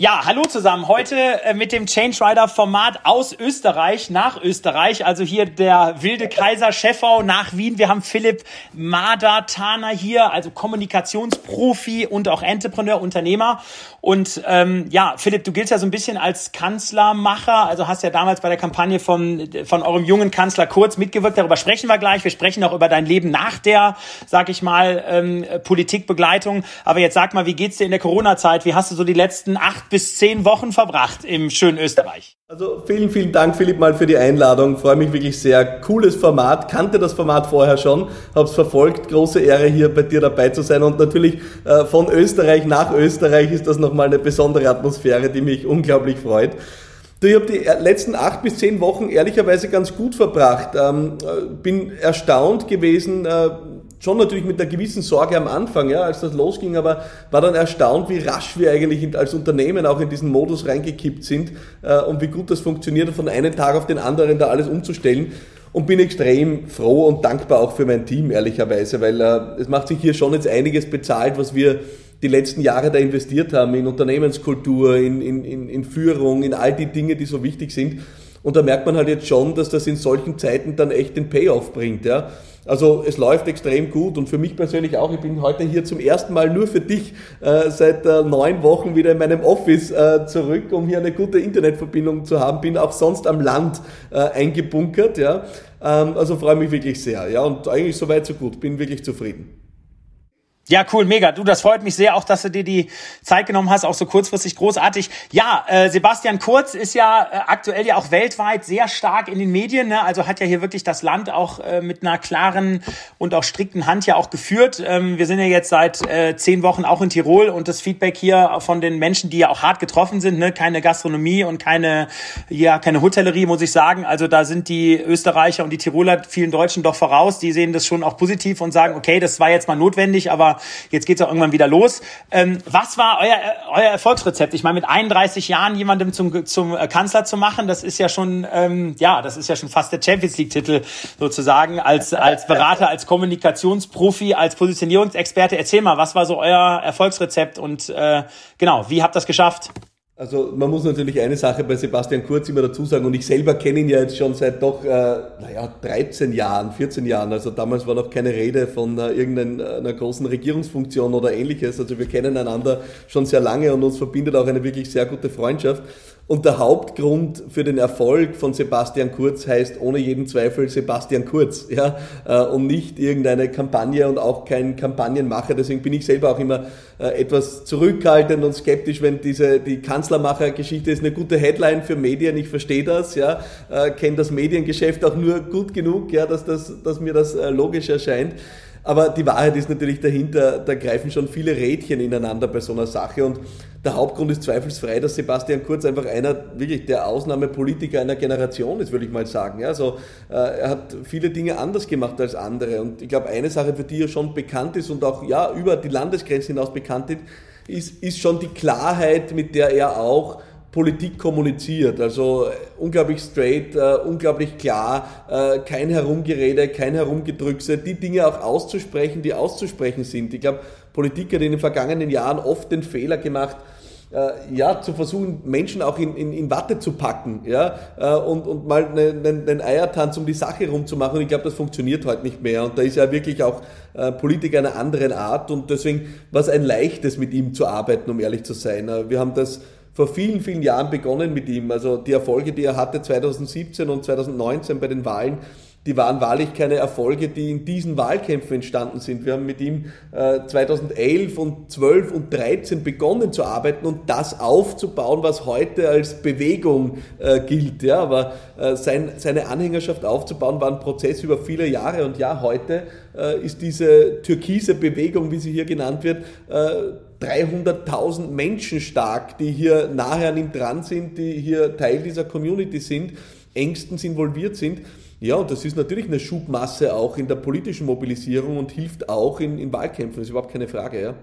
Ja, hallo zusammen. Heute äh, mit dem Change Rider Format aus Österreich nach Österreich. Also hier der wilde Kaiser Scheffau nach Wien. Wir haben Philipp Madatana hier, also Kommunikationsprofi und auch Entrepreneur, Unternehmer. Und ähm, ja, Philipp, du giltst ja so ein bisschen als Kanzlermacher. Also hast ja damals bei der Kampagne von, von eurem jungen Kanzler Kurz mitgewirkt. Darüber sprechen wir gleich. Wir sprechen auch über dein Leben nach der, sag ich mal, ähm, Politikbegleitung. Aber jetzt sag mal, wie geht's dir in der Corona-Zeit? Wie hast du so die letzten acht bis zehn Wochen verbracht im schönen Österreich. Also vielen, vielen Dank, Philipp, mal für die Einladung. Freue mich wirklich sehr. Cooles Format. Kannte das Format vorher schon, habe es verfolgt. Große Ehre, hier bei dir dabei zu sein. Und natürlich äh, von Österreich nach Österreich ist das nochmal eine besondere Atmosphäre, die mich unglaublich freut. Du, ich habe die letzten acht bis zehn Wochen ehrlicherweise ganz gut verbracht. Ähm, äh, bin erstaunt gewesen, äh, schon natürlich mit einer gewissen Sorge am Anfang, ja, als das losging, aber war dann erstaunt, wie rasch wir eigentlich als Unternehmen auch in diesen Modus reingekippt sind äh, und wie gut das funktioniert, von einem Tag auf den anderen da alles umzustellen. Und bin extrem froh und dankbar auch für mein Team, ehrlicherweise, weil äh, es macht sich hier schon jetzt einiges bezahlt, was wir die letzten Jahre da investiert haben in Unternehmenskultur, in, in, in, in Führung, in all die Dinge, die so wichtig sind. Und da merkt man halt jetzt schon, dass das in solchen Zeiten dann echt den Payoff bringt. Ja. Also es läuft extrem gut und für mich persönlich auch. Ich bin heute hier zum ersten Mal nur für dich äh, seit äh, neun Wochen wieder in meinem Office äh, zurück, um hier eine gute Internetverbindung zu haben. Bin auch sonst am Land äh, eingebunkert. Ja. Ähm, also freue mich wirklich sehr. Ja. Und eigentlich soweit so gut. Bin wirklich zufrieden. Ja, cool, mega. Du, das freut mich sehr, auch dass du dir die Zeit genommen hast, auch so kurzfristig großartig. Ja, äh, Sebastian Kurz ist ja äh, aktuell ja auch weltweit sehr stark in den Medien, ne? also hat ja hier wirklich das Land auch äh, mit einer klaren und auch strikten Hand ja auch geführt. Ähm, wir sind ja jetzt seit äh, zehn Wochen auch in Tirol und das Feedback hier von den Menschen, die ja auch hart getroffen sind, ne? keine Gastronomie und keine, ja, keine Hotellerie, muss ich sagen. Also da sind die Österreicher und die Tiroler vielen Deutschen doch voraus. Die sehen das schon auch positiv und sagen, okay, das war jetzt mal notwendig, aber jetzt geht's auch irgendwann wieder los. Ähm, was war euer, euer Erfolgsrezept? Ich meine, mit 31 Jahren jemandem zum, zum äh, Kanzler zu machen, das ist ja schon, ähm, ja, das ist ja schon fast der Champions League-Titel sozusagen als, als Berater, als Kommunikationsprofi, als Positionierungsexperte. Erzähl mal, was war so euer Erfolgsrezept und äh, genau, wie habt ihr das geschafft? Also man muss natürlich eine Sache bei Sebastian Kurz immer dazu sagen und ich selber kenne ihn ja jetzt schon seit doch, äh, naja, 13 Jahren, 14 Jahren. Also damals war noch keine Rede von äh, irgendeiner großen Regierungsfunktion oder ähnliches. Also wir kennen einander schon sehr lange und uns verbindet auch eine wirklich sehr gute Freundschaft. Und der Hauptgrund für den Erfolg von Sebastian Kurz heißt ohne jeden Zweifel Sebastian Kurz, ja, äh, und nicht irgendeine Kampagne und auch kein Kampagnenmacher. Deswegen bin ich selber auch immer äh, etwas zurückhaltend und skeptisch, wenn diese die Kanzlermacher-Geschichte ist eine gute Headline für Medien. Ich verstehe das, ja, äh, kenne das Mediengeschäft auch nur gut genug, ja, dass das, dass mir das logisch erscheint. Aber die Wahrheit ist natürlich dahinter, da greifen schon viele Rädchen ineinander bei so einer Sache. Und der Hauptgrund ist zweifelsfrei, dass Sebastian Kurz einfach einer wirklich der Ausnahmepolitiker einer Generation ist, würde ich mal sagen. Also äh, er hat viele Dinge anders gemacht als andere. Und ich glaube, eine Sache, für die er schon bekannt ist und auch ja über die Landesgrenze hinaus bekannt ist, ist schon die Klarheit, mit der er auch Politik kommuniziert. Also äh, unglaublich straight, uh, unglaublich klar, uh, kein Herumgerede, kein Herumgedrückse, die Dinge auch auszusprechen, die auszusprechen sind. Ich glaube, Politiker, die in den vergangenen Jahren oft den Fehler gemacht, uh, ja, zu versuchen, Menschen auch in, in, in Watte zu packen, ja, und, und mal einen, einen Eiertanz um die Sache rumzumachen. Und ich glaube, das funktioniert heute nicht mehr. Und da ist ja wirklich auch Politiker einer anderen Art. Und deswegen war es ein leichtes, mit ihm zu arbeiten, um ehrlich zu sein. Wir haben das vor vielen, vielen Jahren begonnen mit ihm. Also die Erfolge, die er hatte 2017 und 2019 bei den Wahlen, die waren wahrlich keine Erfolge, die in diesen Wahlkämpfen entstanden sind. Wir haben mit ihm äh, 2011 und 12 und 13 begonnen zu arbeiten und das aufzubauen, was heute als Bewegung äh, gilt. Ja, aber äh, sein, seine Anhängerschaft aufzubauen war ein Prozess über viele Jahre und ja, heute äh, ist diese türkise Bewegung, wie sie hier genannt wird, 300.000 äh, Menschen stark, die hier nahe an ihm dran sind, die hier Teil dieser Community sind, engstens involviert sind. Ja, und das ist natürlich eine Schubmasse auch in der politischen Mobilisierung und hilft auch in, in Wahlkämpfen, das ist überhaupt keine Frage. Ja.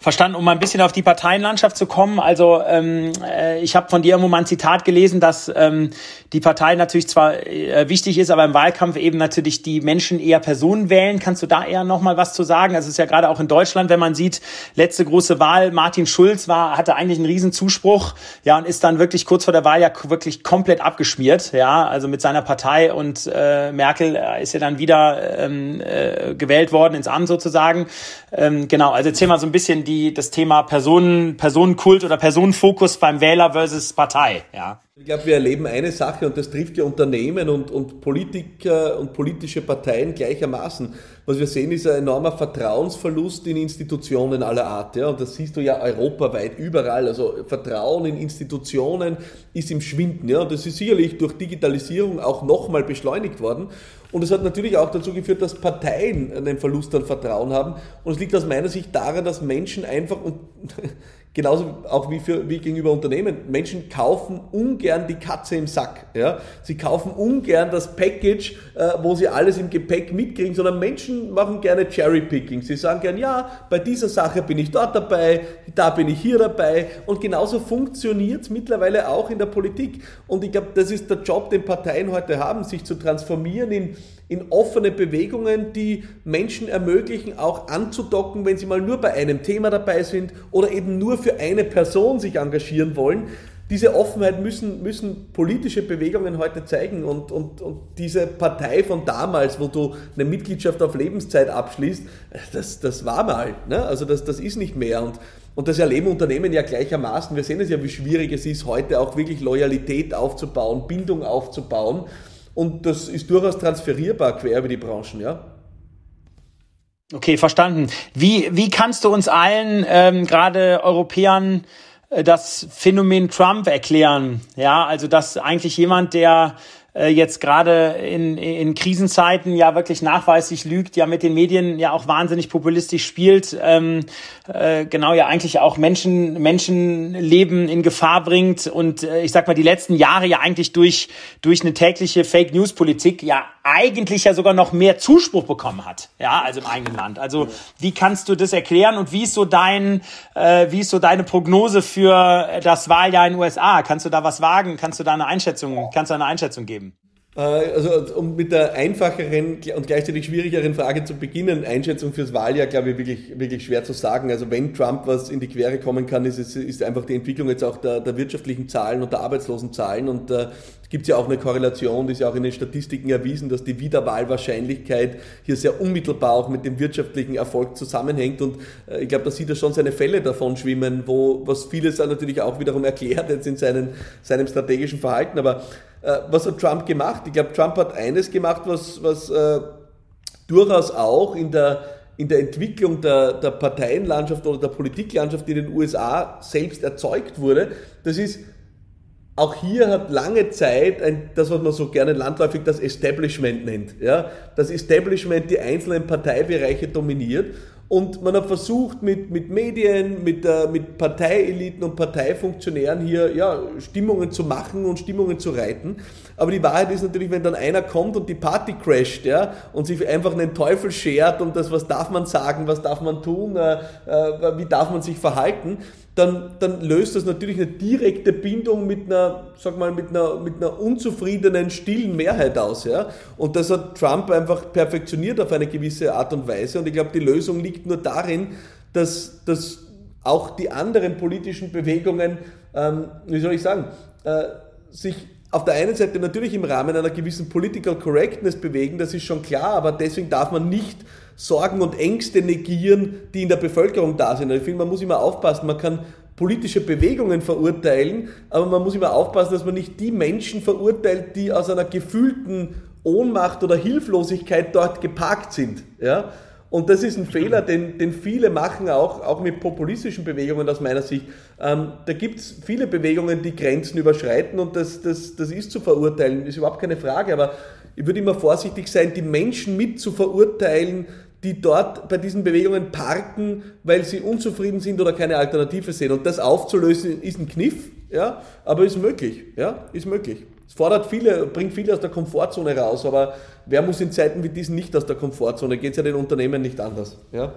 Verstanden, um mal ein bisschen auf die Parteienlandschaft zu kommen. Also ähm, äh, ich habe von dir irgendwo mal ein Zitat gelesen, dass ähm, die Partei natürlich zwar äh, wichtig ist, aber im Wahlkampf eben natürlich die Menschen eher Personen wählen. Kannst du da eher noch mal was zu sagen? Also es ist ja gerade auch in Deutschland, wenn man sieht, letzte große Wahl, Martin Schulz war hatte eigentlich einen riesen Zuspruch, ja und ist dann wirklich kurz vor der Wahl ja wirklich komplett abgeschmiert, ja also mit seiner Partei und äh, Merkel äh, ist ja dann wieder ähm, äh, gewählt worden ins Amt sozusagen. Ähm, genau, also erzähl mal so ein bisschen die, das Thema Personen, Personenkult oder Personenfokus beim Wähler versus Partei. Ja. Ich glaube, wir erleben eine Sache und das trifft ja Unternehmen und, und Politiker und politische Parteien gleichermaßen. Was wir sehen, ist ein enormer Vertrauensverlust in Institutionen aller Art. Ja? Und das siehst du ja europaweit überall. Also Vertrauen in Institutionen ist im Schwinden. Ja? Und das ist sicherlich durch Digitalisierung auch nochmal beschleunigt worden. Und es hat natürlich auch dazu geführt, dass Parteien einen Verlust an Vertrauen haben. Und es liegt aus meiner Sicht daran, dass Menschen einfach, und genauso auch wie, für, wie gegenüber Unternehmen, Menschen kaufen ungern die Katze im Sack. Ja? Sie kaufen ungern das Package, äh, wo sie alles im Gepäck mitkriegen, sondern Menschen machen gerne Cherry-Picking. Sie sagen gern, ja, bei dieser Sache bin ich dort dabei, da bin ich hier dabei. Und genauso funktioniert es mittlerweile auch in der Politik. Und ich glaube, das ist der Job, den Parteien heute haben, sich zu transformieren in in offene Bewegungen, die Menschen ermöglichen, auch anzudocken, wenn sie mal nur bei einem Thema dabei sind oder eben nur für eine Person sich engagieren wollen. Diese Offenheit müssen, müssen politische Bewegungen heute zeigen und, und, und diese Partei von damals, wo du eine Mitgliedschaft auf Lebenszeit abschließt, das, das war mal. Ne? Also das, das ist nicht mehr. Und, und das erleben Unternehmen ja gleichermaßen. Wir sehen es ja, wie schwierig es ist, heute auch wirklich Loyalität aufzubauen, Bindung aufzubauen. Und das ist durchaus transferierbar quer über die Branchen, ja. Okay, verstanden. Wie, wie kannst du uns allen, ähm, gerade Europäern, äh, das Phänomen Trump erklären? Ja, also dass eigentlich jemand, der äh, jetzt gerade in, in Krisenzeiten ja wirklich nachweislich lügt, ja mit den Medien ja auch wahnsinnig populistisch spielt, ähm, äh, genau ja eigentlich auch Menschen, Menschenleben in Gefahr bringt und äh, ich sag mal die letzten Jahre ja eigentlich durch, durch eine tägliche Fake News Politik ja eigentlich ja sogar noch mehr Zuspruch bekommen hat, ja, also im eigenen Land. Also wie kannst du das erklären und wie ist so dein, äh, wie ist so deine Prognose für das Wahljahr in den USA? Kannst du da was wagen? Kannst du da eine Einschätzung, kannst du eine Einschätzung geben? Äh, also um mit der einfacheren und gleichzeitig schwierigeren Frage zu beginnen, Einschätzung fürs Wahljahr, glaube ich, wirklich, wirklich schwer zu sagen. Also wenn Trump was in die Quere kommen kann, ist es ist einfach die Entwicklung jetzt auch der, der wirtschaftlichen Zahlen und der Arbeitslosenzahlen. Und äh, gibt es ja auch eine Korrelation, die ist ja auch in den Statistiken erwiesen, dass die Wiederwahlwahrscheinlichkeit hier sehr unmittelbar auch mit dem wirtschaftlichen Erfolg zusammenhängt. Und äh, ich glaube, da sieht er schon seine Fälle davon schwimmen, wo was vieles natürlich auch wiederum erklärt jetzt in seinen, seinem strategischen Verhalten. Aber was hat Trump gemacht? Ich glaube, Trump hat eines gemacht, was, was äh, durchaus auch in der, in der Entwicklung der, der Parteienlandschaft oder der Politiklandschaft in den USA selbst erzeugt wurde. Das ist, auch hier hat lange Zeit ein, das, was man so gerne landläufig das Establishment nennt. Ja? Das Establishment die einzelnen Parteibereiche dominiert und man hat versucht, mit, mit Medien, mit, äh, mit Parteieliten und Parteifunktionären hier ja, Stimmungen zu machen und Stimmungen zu reiten. Aber die Wahrheit ist natürlich, wenn dann einer kommt und die Party crasht ja, und sich einfach einen Teufel schert um das, was darf man sagen, was darf man tun, äh, äh, wie darf man sich verhalten, dann, dann löst das natürlich eine direkte Bindung mit einer, sag mal, mit einer, mit einer unzufriedenen, stillen Mehrheit aus. Ja? Und das hat Trump einfach perfektioniert auf eine gewisse Art und Weise. Und ich glaube, die Lösung liegt nur darin, dass, dass auch die anderen politischen Bewegungen, ähm, wie soll ich sagen, äh, sich auf der einen Seite natürlich im Rahmen einer gewissen Political Correctness bewegen, das ist schon klar, aber deswegen darf man nicht Sorgen und Ängste negieren, die in der Bevölkerung da sind. Ich finde, man muss immer aufpassen, man kann politische Bewegungen verurteilen, aber man muss immer aufpassen, dass man nicht die Menschen verurteilt, die aus einer gefühlten Ohnmacht oder Hilflosigkeit dort geparkt sind. Ja? Und das ist ein Fehler, den, den viele machen, auch, auch mit populistischen Bewegungen aus meiner Sicht. Ähm, da gibt es viele Bewegungen, die Grenzen überschreiten und das, das, das ist zu verurteilen, ist überhaupt keine Frage. Aber ich würde immer vorsichtig sein, die Menschen mit zu verurteilen, die dort bei diesen Bewegungen parken, weil sie unzufrieden sind oder keine Alternative sehen. Und das aufzulösen ist ein Kniff, ja, aber ist möglich, ja, ist möglich. Es fordert viele, bringt viele aus der Komfortzone raus, aber wer muss in Zeiten wie diesen nicht aus der Komfortzone? Geht es ja den Unternehmen nicht anders, ja.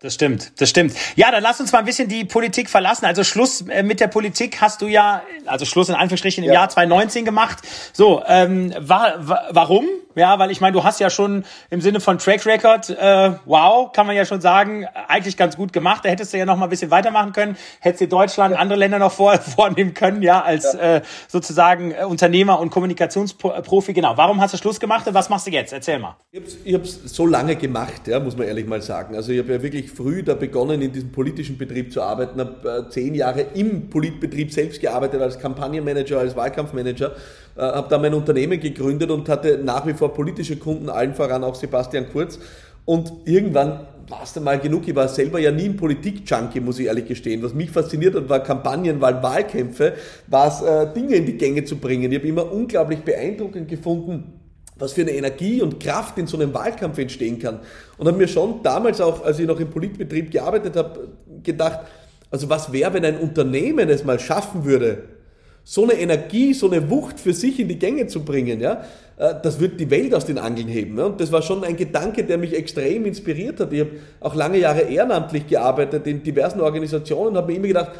Das stimmt, das stimmt. Ja, dann lass uns mal ein bisschen die Politik verlassen. Also Schluss äh, mit der Politik hast du ja, also Schluss in Anführungsstrichen im ja. Jahr 2019 gemacht. So, ähm, wa wa warum? Ja, weil ich meine, du hast ja schon im Sinne von Track Record, äh, wow, kann man ja schon sagen, eigentlich ganz gut gemacht. Da hättest du ja noch mal ein bisschen weitermachen können. Hättest dir Deutschland, ja. andere Länder noch vor, vornehmen können, ja, als ja. Äh, sozusagen äh, Unternehmer und Kommunikationsprofi. Genau. Warum hast du Schluss gemacht und was machst du jetzt? Erzähl mal. Ich habe es so lange gemacht, ja, muss man ehrlich mal sagen. Also ich habe ja wirklich früh da begonnen, in diesem politischen Betrieb zu arbeiten, habe äh, zehn Jahre im Politbetrieb selbst gearbeitet, als Kampagnenmanager, als Wahlkampfmanager äh, habe da mein Unternehmen gegründet und hatte nach wie vor politische Kunden, allen voran auch Sebastian Kurz. Und irgendwann war es dann mal genug. Ich war selber ja nie ein Politik-Junkie, muss ich ehrlich gestehen. Was mich fasziniert hat, war Kampagnen, war Wahlkämpfe, war es, äh, Dinge in die Gänge zu bringen. Ich habe immer unglaublich beeindruckend gefunden, was für eine Energie und Kraft in so einem Wahlkampf entstehen kann. Und habe mir schon damals auch, als ich noch im Politbetrieb gearbeitet habe, gedacht, also was wäre, wenn ein Unternehmen es mal schaffen würde, so eine Energie, so eine Wucht für sich in die Gänge zu bringen, ja, äh, das wird die Welt aus den Angeln heben. Ja. Und das war schon ein Gedanke, der mich extrem inspiriert hat. Ich habe auch lange Jahre ehrenamtlich gearbeitet in diversen Organisationen und habe mir immer gedacht,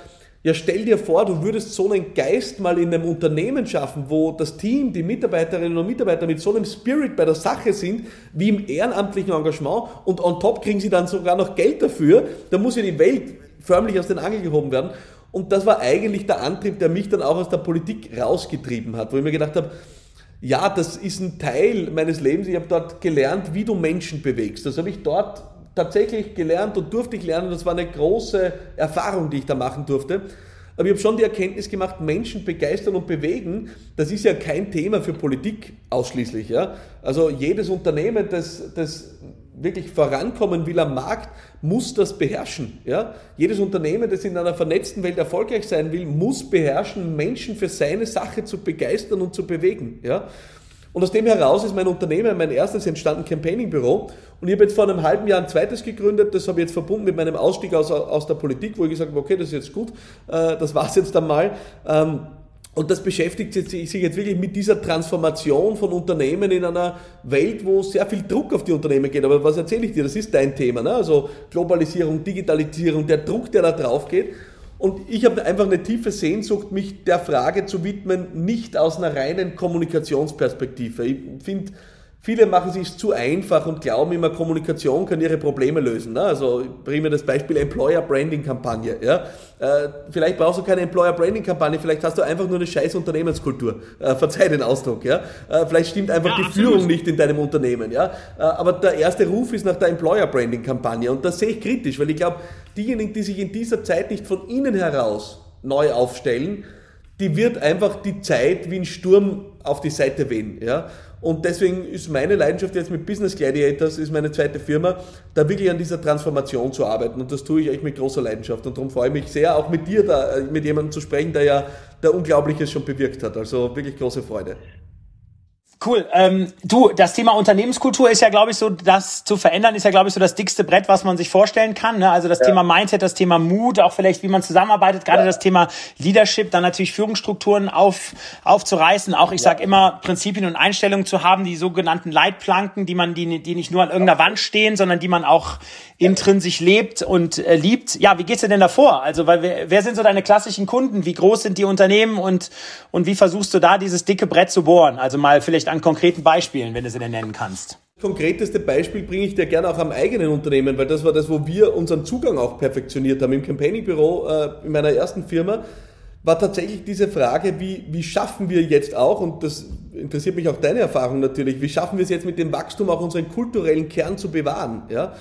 ja, stell dir vor, du würdest so einen Geist mal in einem Unternehmen schaffen, wo das Team, die Mitarbeiterinnen und Mitarbeiter mit so einem Spirit bei der Sache sind, wie im ehrenamtlichen Engagement und on top kriegen sie dann sogar noch Geld dafür. Da muss ja die Welt förmlich aus den Angeln gehoben werden. Und das war eigentlich der Antrieb, der mich dann auch aus der Politik rausgetrieben hat, wo ich mir gedacht habe, ja, das ist ein Teil meines Lebens. Ich habe dort gelernt, wie du Menschen bewegst. Das habe ich dort tatsächlich gelernt und durfte ich lernen. Das war eine große Erfahrung, die ich da machen durfte. Aber ich habe schon die Erkenntnis gemacht, Menschen begeistern und bewegen, das ist ja kein Thema für Politik ausschließlich. Ja? Also jedes Unternehmen, das, das wirklich vorankommen will am Markt, muss das beherrschen. Ja? Jedes Unternehmen, das in einer vernetzten Welt erfolgreich sein will, muss beherrschen, Menschen für seine Sache zu begeistern und zu bewegen. Ja? Und aus dem heraus ist mein Unternehmen, mein erstes entstanden Campaigning-Büro. Und ich habe jetzt vor einem halben Jahr ein zweites gegründet. Das habe ich jetzt verbunden mit meinem Ausstieg aus, aus der Politik, wo ich gesagt habe, okay, das ist jetzt gut, äh, das war's jetzt einmal. Und das beschäftigt sich jetzt wirklich mit dieser Transformation von Unternehmen in einer Welt, wo sehr viel Druck auf die Unternehmen geht. Aber was erzähle ich dir? Das ist dein Thema. Ne? Also Globalisierung, Digitalisierung, der Druck, der da drauf geht. Und ich habe einfach eine tiefe Sehnsucht, mich der Frage zu widmen, nicht aus einer reinen Kommunikationsperspektive. Ich finde, Viele machen sich zu einfach und glauben immer, Kommunikation kann ihre Probleme lösen. Ne? Also bringen wir das Beispiel Employer Branding Kampagne. Ja? Äh, vielleicht brauchst du keine Employer Branding Kampagne, vielleicht hast du einfach nur eine scheiß Unternehmenskultur. Äh, verzeih den Ausdruck. Ja? Äh, vielleicht stimmt einfach ja, die absolut. Führung nicht in deinem Unternehmen. Ja? Äh, aber der erste Ruf ist nach der Employer Branding Kampagne und das sehe ich kritisch, weil ich glaube, diejenigen, die sich in dieser Zeit nicht von innen heraus neu aufstellen, die wird einfach die Zeit wie ein Sturm auf die Seite wehen. Ja? Und deswegen ist meine Leidenschaft jetzt mit Business Gladiators, ist meine zweite Firma, da wirklich an dieser Transformation zu arbeiten. Und das tue ich echt mit großer Leidenschaft. Und darum freue ich mich sehr, auch mit dir da, äh, mit jemandem zu sprechen, der ja der Unglaubliches schon bewirkt hat. Also wirklich große Freude. Cool. Ähm, du, das Thema Unternehmenskultur ist ja, glaube ich, so, das zu verändern, ist ja, glaube ich, so das dickste Brett, was man sich vorstellen kann. Ne? Also das ja. Thema Mindset, das Thema Mut, auch vielleicht, wie man zusammenarbeitet, gerade ja. das Thema Leadership, dann natürlich Führungsstrukturen auf, aufzureißen. Auch, ich ja. sage immer, Prinzipien und Einstellungen zu haben, die sogenannten Leitplanken, die man, die, die nicht nur an irgendeiner Wand stehen, sondern die man auch intrinsisch lebt und äh, liebt. Ja, wie geht's dir denn davor? Also, weil wer, wer sind so deine klassischen Kunden? Wie groß sind die Unternehmen und, und wie versuchst du da dieses dicke Brett zu bohren? Also mal vielleicht an konkreten Beispielen, wenn du sie denn nennen kannst. Konkreteste Beispiel bringe ich dir gerne auch am eigenen Unternehmen, weil das war das, wo wir unseren Zugang auch perfektioniert haben. Im Campaigning-Büro äh, in meiner ersten Firma war tatsächlich diese Frage, wie, wie schaffen wir jetzt auch, und das interessiert mich auch deine Erfahrung natürlich, wie schaffen wir es jetzt mit dem Wachstum auch unseren kulturellen Kern zu bewahren? Ja?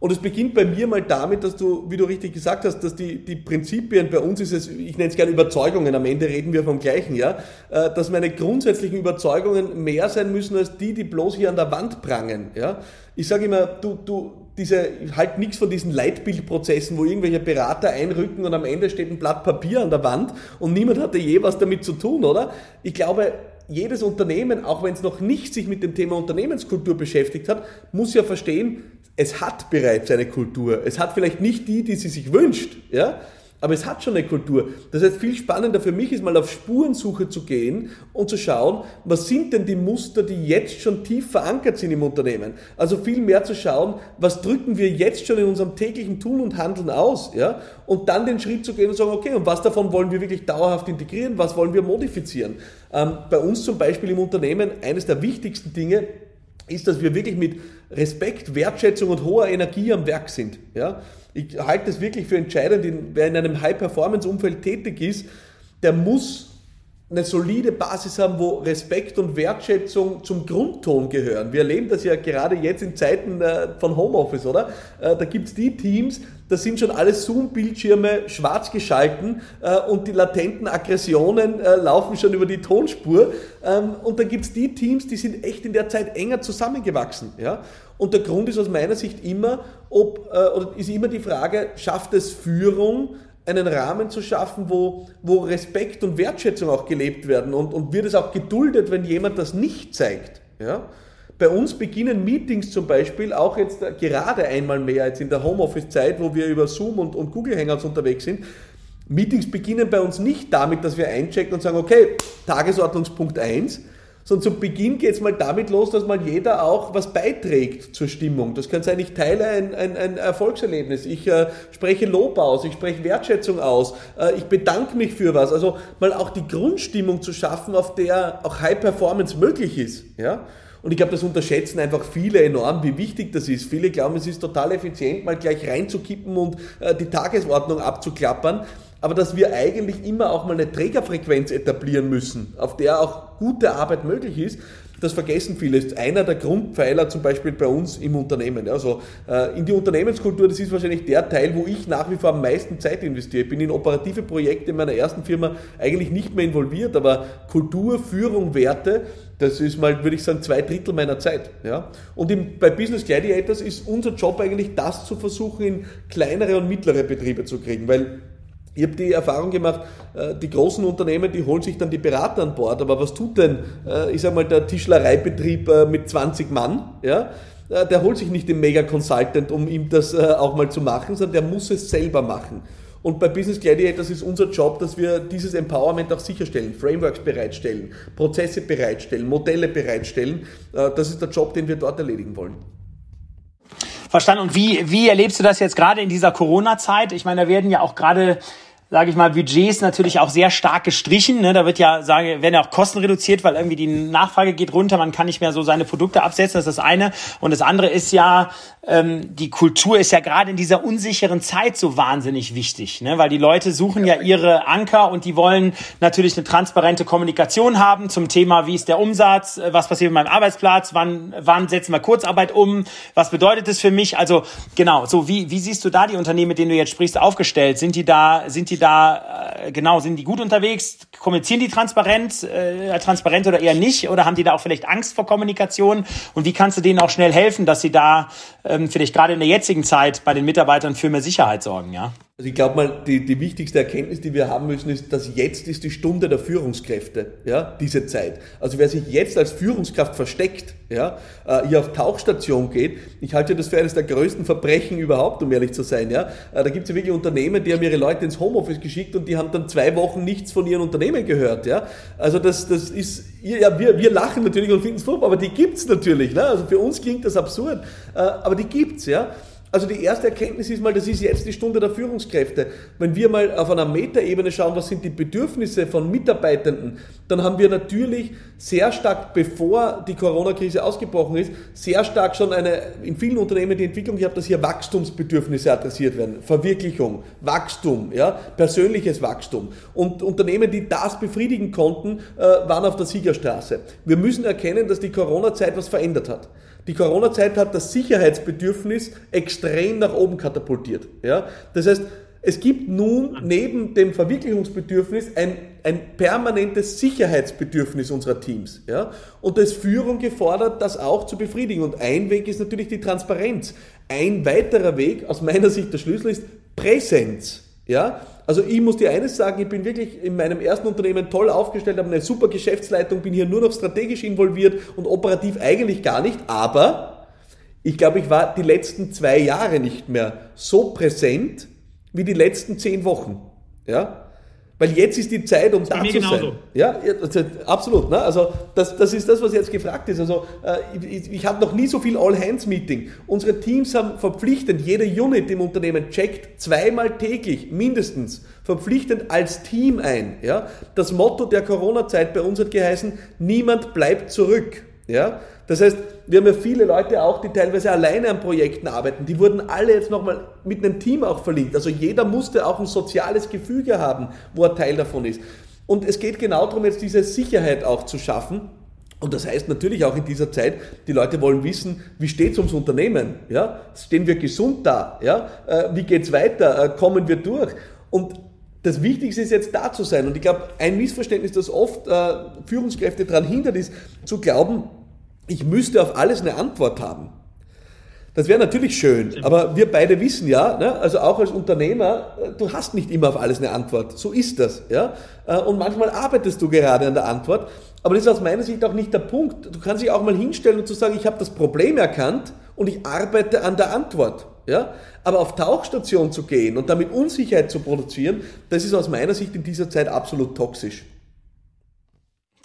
Und es beginnt bei mir mal damit, dass du, wie du richtig gesagt hast, dass die, die Prinzipien, bei uns ist es, ich nenne es gerne Überzeugungen, am Ende reden wir vom gleichen, ja, äh, dass meine grundsätzlichen Überzeugungen mehr sein müssen als die, die bloß hier an der Wand prangen, ja. Ich sage immer, du, du, diese, halt nichts von diesen Leitbildprozessen, wo irgendwelche Berater einrücken und am Ende steht ein Blatt Papier an der Wand und niemand hatte je was damit zu tun, oder? Ich glaube, jedes Unternehmen, auch wenn es noch nicht sich mit dem Thema Unternehmenskultur beschäftigt hat, muss ja verstehen, es hat bereits eine Kultur. Es hat vielleicht nicht die, die sie sich wünscht, ja, aber es hat schon eine Kultur. Das heißt, viel spannender für mich ist mal auf Spurensuche zu gehen und zu schauen, was sind denn die Muster, die jetzt schon tief verankert sind im Unternehmen. Also viel mehr zu schauen, was drücken wir jetzt schon in unserem täglichen Tun und Handeln aus, ja, und dann den Schritt zu gehen und sagen, okay, und was davon wollen wir wirklich dauerhaft integrieren, was wollen wir modifizieren. Ähm, bei uns zum Beispiel im Unternehmen, eines der wichtigsten Dinge, ist, dass wir wirklich mit Respekt, Wertschätzung und hoher Energie am Werk sind. Ja? Ich halte es wirklich für entscheidend, wer in einem High-Performance-Umfeld tätig ist, der muss eine solide Basis haben, wo Respekt und Wertschätzung zum Grundton gehören. Wir erleben das ja gerade jetzt in Zeiten äh, von Homeoffice, oder? Äh, da gibt's die Teams, da sind schon alle Zoom-Bildschirme schwarz geschalten äh, und die latenten Aggressionen laufen schon über die Tonspur. Ähm, und dann gibt's die Teams, die sind echt in der Zeit enger zusammengewachsen. Ja? Und der Grund ist aus meiner Sicht immer, ob, oder ist immer die Frage, schafft es Führung, einen Rahmen zu schaffen, wo, wo Respekt und Wertschätzung auch gelebt werden und, und wird es auch geduldet, wenn jemand das nicht zeigt. Ja? Bei uns beginnen Meetings zum Beispiel auch jetzt gerade einmal mehr jetzt in der Homeoffice-Zeit, wo wir über Zoom und, und Google Hangouts unterwegs sind. Meetings beginnen bei uns nicht damit, dass wir einchecken und sagen, okay, Tagesordnungspunkt 1, sondern zu Beginn geht es mal damit los, dass mal jeder auch was beiträgt zur Stimmung. Das kann sein, ich teile ein, ein, ein Erfolgserlebnis, ich äh, spreche Lob aus, ich spreche Wertschätzung aus, äh, ich bedanke mich für was. Also mal auch die Grundstimmung zu schaffen, auf der auch High Performance möglich ist. Ja? Und ich glaube, das unterschätzen einfach viele enorm, wie wichtig das ist. Viele glauben, es ist total effizient, mal gleich reinzukippen und äh, die Tagesordnung abzuklappern aber dass wir eigentlich immer auch mal eine Trägerfrequenz etablieren müssen, auf der auch gute Arbeit möglich ist, das vergessen viele. Das ist einer der Grundpfeiler zum Beispiel bei uns im Unternehmen. Also äh, in die Unternehmenskultur, das ist wahrscheinlich der Teil, wo ich nach wie vor am meisten Zeit investiere. Ich bin in operative Projekte in meiner ersten Firma eigentlich nicht mehr involviert, aber Kultur, Führung, Werte, das ist mal, würde ich sagen, zwei Drittel meiner Zeit. Ja? Und im, bei Business Gladiators ist unser Job eigentlich, das zu versuchen, in kleinere und mittlere Betriebe zu kriegen, weil ich habe die Erfahrung gemacht, äh, die großen Unternehmen, die holen sich dann die Berater an Bord. Aber was tut denn, äh, ich sag mal, der Tischlereibetrieb äh, mit 20 Mann? Ja? Der holt sich nicht den Mega-Consultant, um ihm das auch mal zu machen, sondern der muss es selber machen. Und bei Business Gladiators ist unser Job, dass wir dieses Empowerment auch sicherstellen, Frameworks bereitstellen, Prozesse bereitstellen, Modelle bereitstellen. Das ist der Job, den wir dort erledigen wollen. Verstanden. Und wie, wie erlebst du das jetzt gerade in dieser Corona-Zeit? Ich meine, da werden ja auch gerade sage ich mal, Budgets natürlich auch sehr stark gestrichen. Ne? Da wird ja, sage, werden ja auch Kosten reduziert, weil irgendwie die Nachfrage geht runter, man kann nicht mehr so seine Produkte absetzen, das ist das eine. Und das andere ist ja, ähm, die Kultur ist ja gerade in dieser unsicheren Zeit so wahnsinnig wichtig, ne? weil die Leute suchen ja ihre Anker und die wollen natürlich eine transparente Kommunikation haben zum Thema, wie ist der Umsatz, äh, was passiert mit meinem Arbeitsplatz, wann, wann setzen wir Kurzarbeit um, was bedeutet das für mich? Also genau, so wie, wie siehst du da die Unternehmen, mit denen du jetzt sprichst, aufgestellt? Sind die da, sind die da, äh, genau, sind die gut unterwegs? Kommunizieren die transparent, äh, transparent oder eher nicht? Oder haben die da auch vielleicht Angst vor Kommunikation? Und wie kannst du denen auch schnell helfen, dass sie da ähm, vielleicht gerade in der jetzigen Zeit bei den Mitarbeitern für mehr Sicherheit sorgen, ja? Also ich glaube mal, die, die wichtigste Erkenntnis, die wir haben müssen, ist, dass jetzt ist die Stunde der Führungskräfte, ja, diese Zeit. Also wer sich jetzt als Führungskraft versteckt, ja, äh, hier auf Tauchstation geht, ich halte das für eines der größten Verbrechen überhaupt, um ehrlich zu sein, ja. Äh, da gibt es ja wirklich Unternehmen, die haben ihre Leute ins Homeoffice geschickt und die haben dann zwei Wochen nichts von ihren Unternehmen gehört, ja. Also das, das ist, ja, wir, wir lachen natürlich und finden es aber die gibt's natürlich, ne. Also für uns klingt das absurd, äh, aber die gibt's, ja. Also die erste Erkenntnis ist mal, das ist jetzt die Stunde der Führungskräfte. Wenn wir mal auf einer Metaebene schauen, was sind die Bedürfnisse von Mitarbeitenden, dann haben wir natürlich sehr stark, bevor die Corona-Krise ausgebrochen ist, sehr stark schon eine, in vielen Unternehmen die Entwicklung gehabt, dass hier Wachstumsbedürfnisse adressiert werden. Verwirklichung, Wachstum, ja, persönliches Wachstum. Und Unternehmen, die das befriedigen konnten, äh, waren auf der Siegerstraße. Wir müssen erkennen, dass die Corona-Zeit was verändert hat. Die Corona-Zeit hat das Sicherheitsbedürfnis extrem nach oben katapultiert. Ja? Das heißt, es gibt nun neben dem Verwirklichungsbedürfnis ein, ein permanentes Sicherheitsbedürfnis unserer Teams. Ja? Und da ist Führung gefordert, das auch zu befriedigen. Und ein Weg ist natürlich die Transparenz. Ein weiterer Weg, aus meiner Sicht der Schlüssel, ist Präsenz. Ja? Also ich muss dir eines sagen, ich bin wirklich in meinem ersten Unternehmen toll aufgestellt, habe eine super Geschäftsleitung, bin hier nur noch strategisch involviert und operativ eigentlich gar nicht, aber ich glaube, ich war die letzten zwei Jahre nicht mehr so präsent wie die letzten zehn Wochen. Ja? Weil jetzt ist die Zeit, um da zu sein. Ja, absolut. Ne? Also das, das ist das, was jetzt gefragt ist. Also äh, ich, ich hatte noch nie so viel All-Hands-Meeting. Unsere Teams haben verpflichtend, jede Unit im Unternehmen checkt zweimal täglich mindestens verpflichtend als Team ein. Ja? Das Motto der Corona-Zeit bei uns hat geheißen, niemand bleibt zurück. Ja? Das heißt, wir haben ja viele Leute auch, die teilweise alleine an Projekten arbeiten. Die wurden alle jetzt nochmal mit einem Team auch verlinkt. Also jeder musste auch ein soziales Gefüge haben, wo er Teil davon ist. Und es geht genau darum, jetzt diese Sicherheit auch zu schaffen. Und das heißt natürlich auch in dieser Zeit, die Leute wollen wissen, wie steht es ums Unternehmen? Ja? Stehen wir gesund da? Ja? Äh, wie geht's weiter? Äh, kommen wir durch? Und das Wichtigste ist jetzt da zu sein. Und ich glaube, ein Missverständnis, das oft äh, Führungskräfte daran hindert, ist zu glauben, ich müsste auf alles eine Antwort haben. Das wäre natürlich schön, aber wir beide wissen ja, ne, also auch als Unternehmer, äh, du hast nicht immer auf alles eine Antwort. So ist das. Ja? Äh, und manchmal arbeitest du gerade an der Antwort, aber das ist aus meiner Sicht auch nicht der Punkt. Du kannst dich auch mal hinstellen und zu sagen, ich habe das Problem erkannt und ich arbeite an der Antwort. Ja? Aber auf Tauchstation zu gehen und damit Unsicherheit zu produzieren, das ist aus meiner Sicht in dieser Zeit absolut toxisch.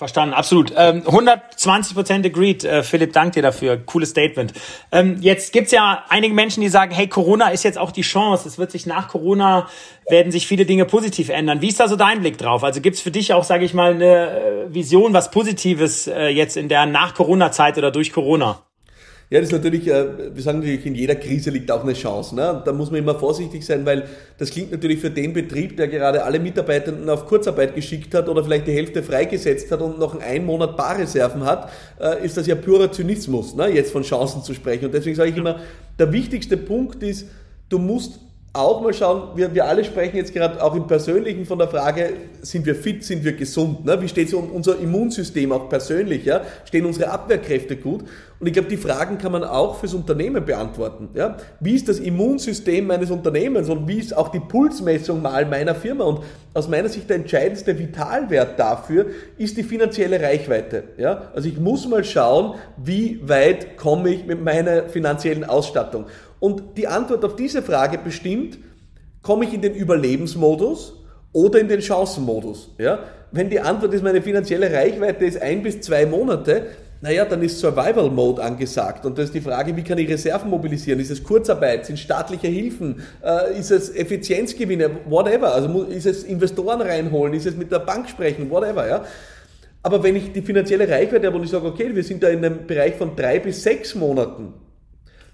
Verstanden, absolut. Ähm, 120% agreed. Äh, Philipp, dank dir dafür. Cooles Statement. Ähm, jetzt gibt's ja einige Menschen, die sagen, hey, Corona ist jetzt auch die Chance. Es wird sich nach Corona, werden sich viele Dinge positiv ändern. Wie ist da so dein Blick drauf? Also gibt's für dich auch, sage ich mal, eine äh, Vision, was Positives äh, jetzt in der Nach-Corona-Zeit oder durch Corona? Ja, das ist natürlich, äh, wir sagen natürlich, in jeder Krise liegt auch eine Chance. Ne? Da muss man immer vorsichtig sein, weil das klingt natürlich für den Betrieb, der gerade alle Mitarbeitenden auf Kurzarbeit geschickt hat oder vielleicht die Hälfte freigesetzt hat und noch einen Monat Barreserven hat, äh, ist das ja purer Zynismus, ne? jetzt von Chancen zu sprechen. Und deswegen sage ich immer, der wichtigste Punkt ist, du musst auch mal schauen, wir, wir alle sprechen jetzt gerade auch im Persönlichen von der Frage, sind wir fit, sind wir gesund? Ne? Wie steht es um unser Immunsystem auch persönlich? Ja? Stehen unsere Abwehrkräfte gut? Und ich glaube, die Fragen kann man auch fürs Unternehmen beantworten. Ja? Wie ist das Immunsystem meines Unternehmens und wie ist auch die Pulsmessung mal meiner Firma? Und aus meiner Sicht der entscheidendste Vitalwert dafür ist die finanzielle Reichweite. Ja? Also ich muss mal schauen, wie weit komme ich mit meiner finanziellen Ausstattung. Und die Antwort auf diese Frage bestimmt, komme ich in den Überlebensmodus oder in den Chancenmodus. Ja? Wenn die Antwort ist, meine finanzielle Reichweite ist ein bis zwei Monate, naja, dann ist Survival Mode angesagt. Und da ist die Frage, wie kann ich Reserven mobilisieren? Ist es Kurzarbeit? Sind staatliche Hilfen? Äh, ist es Effizienzgewinne? Whatever. Also ist es Investoren reinholen? Ist es mit der Bank sprechen? Whatever. Ja? Aber wenn ich die finanzielle Reichweite habe und ich sage, okay, wir sind da in einem Bereich von drei bis sechs Monaten,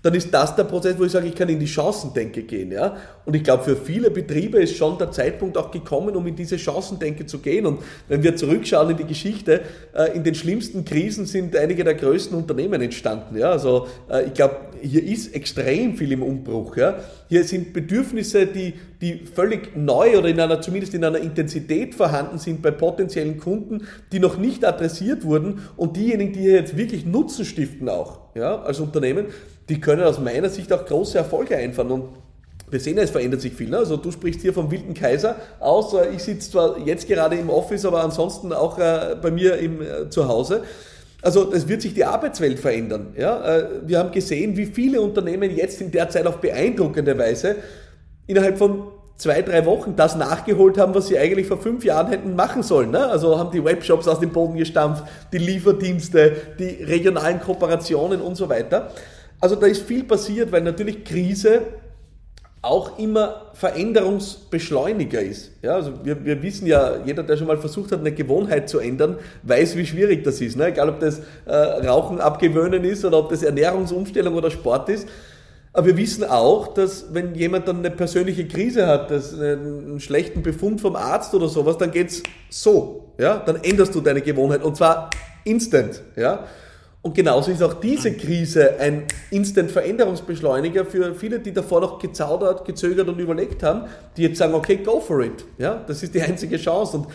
dann ist das der Prozess, wo ich sage, ich kann in die Chancendenke gehen. Ja? Und ich glaube, für viele Betriebe ist schon der Zeitpunkt auch gekommen, um in diese Chancendenke zu gehen. Und wenn wir zurückschauen in die Geschichte, äh, in den schlimmsten Krisen sind einige der größten Unternehmen entstanden. Ja? Also äh, ich glaube, hier ist extrem viel im Umbruch. Ja? Hier sind Bedürfnisse, die, die völlig neu oder in einer, zumindest in einer Intensität vorhanden sind bei potenziellen Kunden, die noch nicht adressiert wurden und diejenigen, die hier jetzt wirklich Nutzen stiften auch ja, als Unternehmen, die können aus meiner Sicht auch große Erfolge einfahren. Und wir sehen ja, es verändert sich viel. Ne? Also du sprichst hier vom wilden Kaiser aus. Ich sitze zwar jetzt gerade im Office, aber ansonsten auch äh, bei mir im äh, Zuhause. Also es wird sich die Arbeitswelt verändern. Ja? Äh, wir haben gesehen, wie viele Unternehmen jetzt in der Zeit auf beeindruckende Weise innerhalb von zwei, drei Wochen das nachgeholt haben, was sie eigentlich vor fünf Jahren hätten machen sollen. Ne? Also haben die Webshops aus dem Boden gestampft, die Lieferdienste, die regionalen Kooperationen und so weiter. Also da ist viel passiert, weil natürlich Krise auch immer Veränderungsbeschleuniger ist. Ja, also wir, wir wissen ja, jeder, der schon mal versucht hat, eine Gewohnheit zu ändern, weiß, wie schwierig das ist. Ne? Egal, ob das äh, Rauchen abgewöhnen ist oder ob das Ernährungsumstellung oder Sport ist. Aber wir wissen auch, dass wenn jemand dann eine persönliche Krise hat, das, einen schlechten Befund vom Arzt oder sowas, dann geht's so. Ja? Dann änderst du deine Gewohnheit und zwar instant. Ja? Und genauso ist auch diese Krise ein Instant-Veränderungsbeschleuniger für viele, die davor noch gezaudert, gezögert und überlegt haben, die jetzt sagen, okay, go for it. Ja, das ist die einzige Chance. Und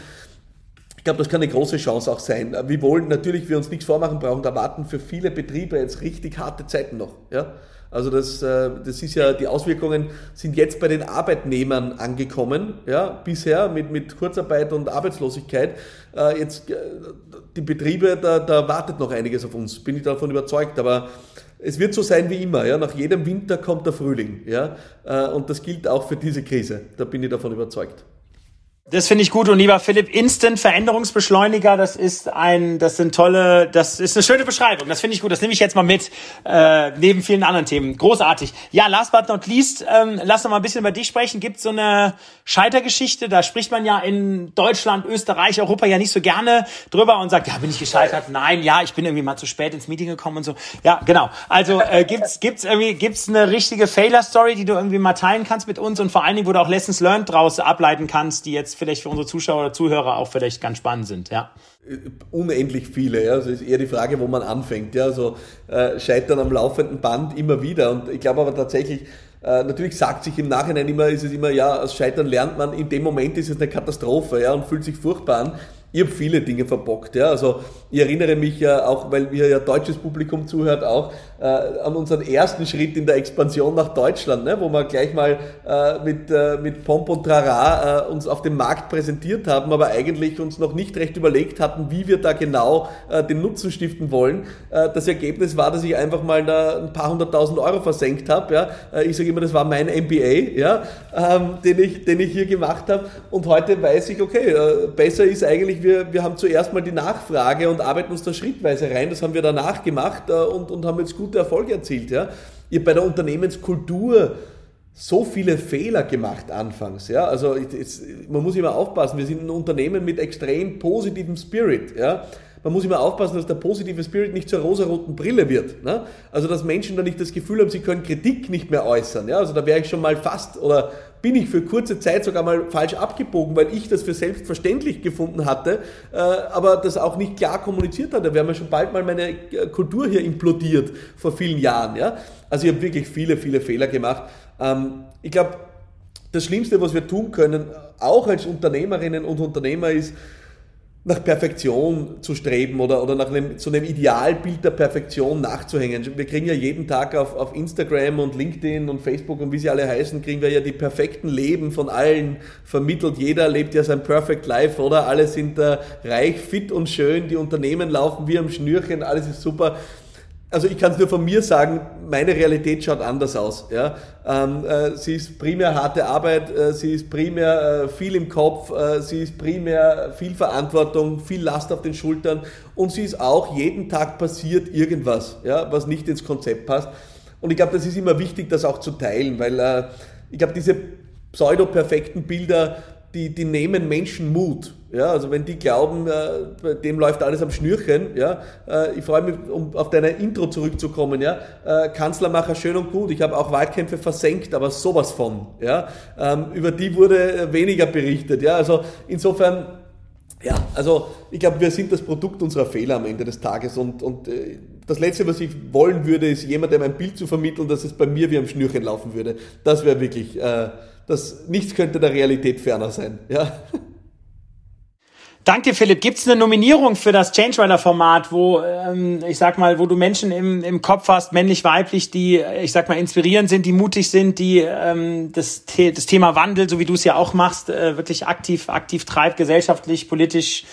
ich glaube, das kann eine große Chance auch sein. Wir wollen natürlich, wir uns nichts vormachen brauchen, da warten für viele Betriebe jetzt richtig harte Zeiten noch. Ja? Also das, äh, das ist ja, die Auswirkungen sind jetzt bei den Arbeitnehmern angekommen, ja, bisher mit, mit Kurzarbeit und Arbeitslosigkeit. Äh, jetzt äh, die Betriebe, da, da wartet noch einiges auf uns, bin ich davon überzeugt. Aber es wird so sein wie immer, ja. Nach jedem Winter kommt der Frühling, ja. Und das gilt auch für diese Krise. Da bin ich davon überzeugt. Das finde ich gut und lieber Philipp, Instant Veränderungsbeschleuniger, das ist ein, das sind tolle, das ist eine schöne Beschreibung. Das finde ich gut. Das nehme ich jetzt mal mit äh, neben vielen anderen Themen. Großartig. Ja, last but not least, ähm, lass noch mal ein bisschen über dich sprechen. Gibt so eine Scheitergeschichte? Da spricht man ja in Deutschland, Österreich, Europa ja nicht so gerne drüber und sagt, ja, bin ich gescheitert? Nein, ja, ich bin irgendwie mal zu spät ins Meeting gekommen und so. Ja, genau. Also äh, gibt's gibt's irgendwie gibt's eine richtige Failure Story, die du irgendwie mal teilen kannst mit uns und vor allen Dingen, wo du auch Lessons learned draus ableiten kannst, die jetzt vielleicht für unsere Zuschauer oder Zuhörer auch vielleicht ganz spannend sind, ja? Unendlich viele, ja. Also ist eher die Frage, wo man anfängt, ja. Also äh, scheitern am laufenden Band immer wieder. Und ich glaube aber tatsächlich, äh, natürlich sagt sich im Nachhinein immer, ist es immer, ja, aus Scheitern lernt man, in dem Moment ist es eine Katastrophe, ja, und fühlt sich furchtbar an. Ich habe viele Dinge verbockt. Ja. Also ich erinnere mich ja auch, weil mir ja deutsches Publikum zuhört, auch äh, an unseren ersten Schritt in der Expansion nach Deutschland, ne, wo wir gleich mal äh, mit, äh, mit Pomp und Trara äh, uns auf dem Markt präsentiert haben, aber eigentlich uns noch nicht recht überlegt hatten, wie wir da genau äh, den Nutzen stiften wollen. Äh, das Ergebnis war, dass ich einfach mal da ein paar hunderttausend Euro versenkt habe. Ja. Äh, ich sage immer, das war mein MBA, ja, ähm, den, ich, den ich hier gemacht habe. Und heute weiß ich, okay, äh, besser ist eigentlich, wir, wir haben zuerst mal die Nachfrage und arbeiten uns da schrittweise rein. Das haben wir danach gemacht äh, und, und haben jetzt gute Erfolge erzielt. Ja? Ihr bei der Unternehmenskultur so viele Fehler gemacht anfangs. Ja? Also jetzt, man muss immer aufpassen, wir sind ein Unternehmen mit extrem positivem Spirit. Ja? Man muss immer aufpassen, dass der positive Spirit nicht zur rosaroten Brille wird. Ne? Also dass Menschen da nicht das Gefühl haben, sie können Kritik nicht mehr äußern. Ja? Also da wäre ich schon mal fast oder bin ich für kurze Zeit sogar mal falsch abgebogen, weil ich das für selbstverständlich gefunden hatte, äh, aber das auch nicht klar kommuniziert hatte. Da wäre mir schon bald mal meine äh, Kultur hier implodiert vor vielen Jahren. Ja? Also ich habe wirklich viele, viele Fehler gemacht. Ähm, ich glaube, das Schlimmste, was wir tun können, auch als Unternehmerinnen und Unternehmer, ist, nach Perfektion zu streben oder, oder nach einem, zu einem Idealbild der Perfektion nachzuhängen. Wir kriegen ja jeden Tag auf, auf Instagram und LinkedIn und Facebook und wie sie alle heißen, kriegen wir ja die perfekten Leben von allen vermittelt. Jeder lebt ja sein Perfect Life, oder? Alle sind äh, reich, fit und schön, die Unternehmen laufen wie am Schnürchen, alles ist super also ich kann es nur von mir sagen, meine Realität schaut anders aus. Ja? Ähm, äh, sie ist primär harte Arbeit, äh, sie ist primär äh, viel im Kopf, äh, sie ist primär viel Verantwortung, viel Last auf den Schultern und sie ist auch jeden Tag passiert irgendwas, ja, was nicht ins Konzept passt. Und ich glaube, das ist immer wichtig, das auch zu teilen, weil äh, ich glaube, diese pseudo-perfekten Bilder, die, die nehmen Menschen Mut. Ja, also wenn die glauben, äh, dem läuft alles am Schnürchen, ja, äh, ich freue mich, um auf deine Intro zurückzukommen, ja, äh, Kanzlermacher schön und gut, ich habe auch Wahlkämpfe versenkt, aber sowas von, ja, ähm, über die wurde weniger berichtet, ja, also insofern, ja, also ich glaube, wir sind das Produkt unserer Fehler am Ende des Tages und, und äh, das Letzte, was ich wollen würde, ist jemandem ein Bild zu vermitteln, dass es bei mir wie am Schnürchen laufen würde. Das wäre wirklich, äh, das, nichts könnte der Realität ferner sein, ja. Danke, Philipp. Gibt es eine Nominierung für das Change Rider Format, wo ähm, ich sag mal, wo du Menschen im, im Kopf hast, männlich, weiblich, die ich sag mal inspirierend sind, die mutig sind, die ähm, das, das Thema Wandel, so wie du es ja auch machst, äh, wirklich aktiv aktiv treibt, gesellschaftlich, politisch,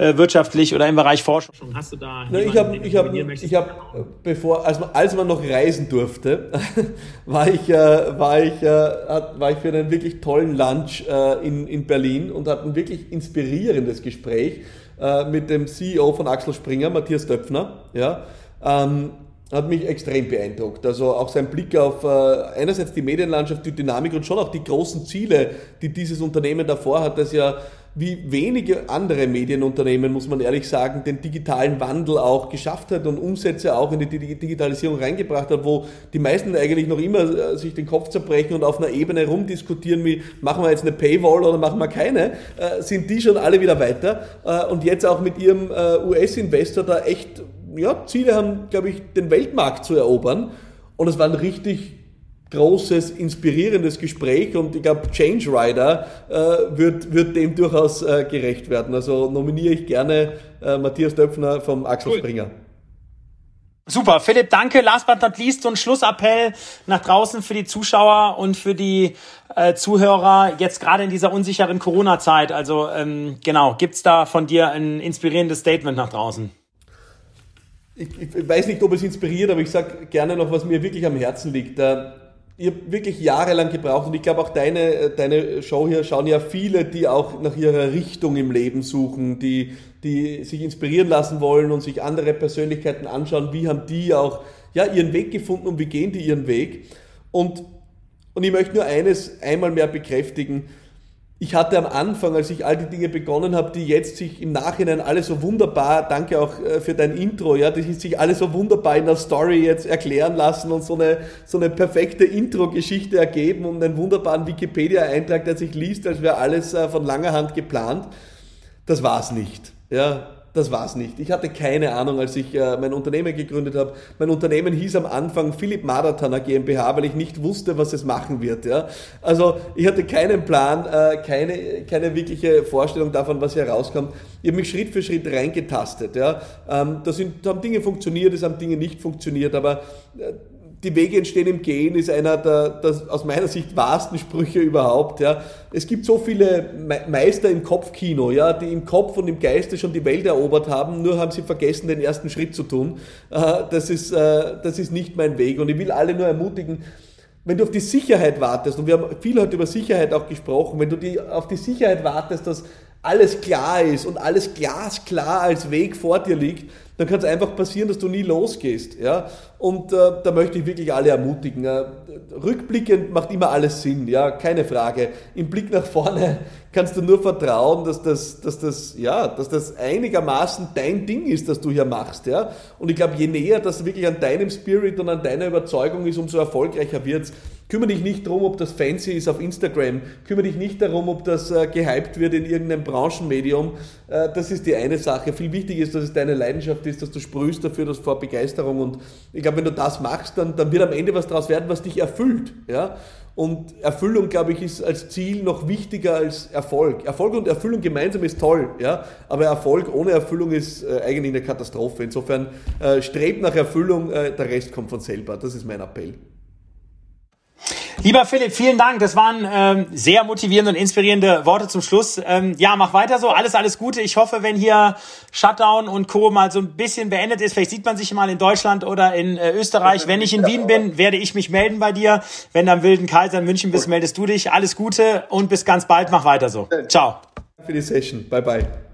äh, wirtschaftlich oder im Bereich Forschung. Hast du da? Na, ich habe, ich habe, ich habe, bevor als man, als man noch reisen durfte, war ich, äh, war ich, äh, war ich für einen wirklich tollen Lunch äh, in in Berlin und hatte ein wirklich inspirierendes Gespräch Gespräch äh, mit dem CEO von Axel Springer, Matthias Döpfner. Ja, ähm, hat mich extrem beeindruckt. Also auch sein Blick auf äh, einerseits die Medienlandschaft, die Dynamik und schon auch die großen Ziele, die dieses Unternehmen davor hat, das ja wie wenige andere Medienunternehmen, muss man ehrlich sagen, den digitalen Wandel auch geschafft hat und Umsätze auch in die Digitalisierung reingebracht hat, wo die meisten eigentlich noch immer äh, sich den Kopf zerbrechen und auf einer Ebene rumdiskutieren, wie machen wir jetzt eine Paywall oder machen wir keine, äh, sind die schon alle wieder weiter. Äh, und jetzt auch mit ihrem US-Investor da echt ja, Ziele haben, glaube ich, den Weltmarkt zu erobern. Und es war ein richtig großes, inspirierendes Gespräch und ich glaube, Change Rider äh, wird, wird dem durchaus äh, gerecht werden. Also nominiere ich gerne äh, Matthias Döpfner vom Axel cool. Springer. Super, Philipp, danke. Last but not least, so ein Schlussappell nach draußen für die Zuschauer und für die äh, Zuhörer jetzt gerade in dieser unsicheren Corona-Zeit. Also ähm, genau, gibt's da von dir ein inspirierendes Statement nach draußen? Ich, ich weiß nicht, ob es inspiriert, aber ich sage gerne noch, was mir wirklich am Herzen liegt. Ich wirklich jahrelang gebraucht und ich glaube auch deine, deine Show hier schauen ja viele, die auch nach ihrer Richtung im Leben suchen, die, die sich inspirieren lassen wollen und sich andere Persönlichkeiten anschauen, wie haben die auch ja, ihren Weg gefunden und wie gehen die ihren Weg. Und, und ich möchte nur eines einmal mehr bekräftigen, ich hatte am Anfang, als ich all die Dinge begonnen habe, die jetzt sich im Nachhinein alle so wunderbar, danke auch äh, für dein Intro, ja, die sich alle so wunderbar in der Story jetzt erklären lassen und so eine, so eine perfekte Intro-Geschichte ergeben und einen wunderbaren Wikipedia-Eintrag, der sich liest, als wäre alles äh, von langer Hand geplant. Das war's nicht. Ja, das war's nicht. Ich hatte keine Ahnung, als ich äh, mein Unternehmen gegründet habe. Mein Unternehmen hieß am Anfang Philipp Marathoner GmbH, weil ich nicht wusste, was es machen wird. Ja? Also ich hatte keinen Plan, äh, keine, keine wirkliche Vorstellung davon, was hier rauskommt. Ich habe mich Schritt für Schritt reingetastet. Ja? Ähm, da, sind, da haben Dinge funktioniert, es haben Dinge nicht funktioniert, aber äh, die Wege entstehen im Gehen ist einer der, der aus meiner Sicht wahrsten Sprüche überhaupt. Ja. Es gibt so viele Meister im Kopfkino, ja, die im Kopf und im Geiste schon die Welt erobert haben, nur haben sie vergessen, den ersten Schritt zu tun. Äh, das ist, äh, das ist nicht mein Weg und ich will alle nur ermutigen, wenn du auf die Sicherheit wartest, und wir haben viel heute über Sicherheit auch gesprochen, wenn du die, auf die Sicherheit wartest, dass alles klar ist und alles glasklar als Weg vor dir liegt, dann kann es einfach passieren, dass du nie losgehst. Ja? Und äh, da möchte ich wirklich alle ermutigen. Äh, rückblickend macht immer alles Sinn, ja, keine Frage. Im Blick nach vorne kannst du nur vertrauen, dass das, dass das, ja, dass das einigermaßen dein Ding ist, das du hier machst. Ja? Und ich glaube, je näher das wirklich an deinem Spirit und an deiner Überzeugung ist, umso erfolgreicher wird's. Kümmere dich nicht darum, ob das fancy ist auf Instagram. Kümmere dich nicht darum, ob das äh, gehypt wird in irgendeinem Branchenmedium. Äh, das ist die eine Sache. Viel wichtiger ist, dass es deine Leidenschaft ist, dass du sprühst dafür, dass vor Begeisterung. Und ich glaube, wenn du das machst, dann, dann wird am Ende was daraus werden, was dich erfüllt. Ja? Und Erfüllung, glaube ich, ist als Ziel noch wichtiger als Erfolg. Erfolg und Erfüllung gemeinsam ist toll, ja, aber Erfolg ohne Erfüllung ist äh, eigentlich eine Katastrophe. Insofern äh, strebt nach Erfüllung, äh, der Rest kommt von selber. Das ist mein Appell. Lieber Philipp, vielen Dank. Das waren ähm, sehr motivierende und inspirierende Worte zum Schluss. Ähm, ja, mach weiter so. Alles, alles Gute. Ich hoffe, wenn hier Shutdown und Co. mal so ein bisschen beendet ist, vielleicht sieht man sich mal in Deutschland oder in äh, Österreich. Wenn ich in Wien bin, werde ich mich melden bei dir. Wenn du am Wilden Kaiser in München bist, meldest du dich. Alles Gute und bis ganz bald. Mach weiter so. Ciao. Für die Session. Bye, bye.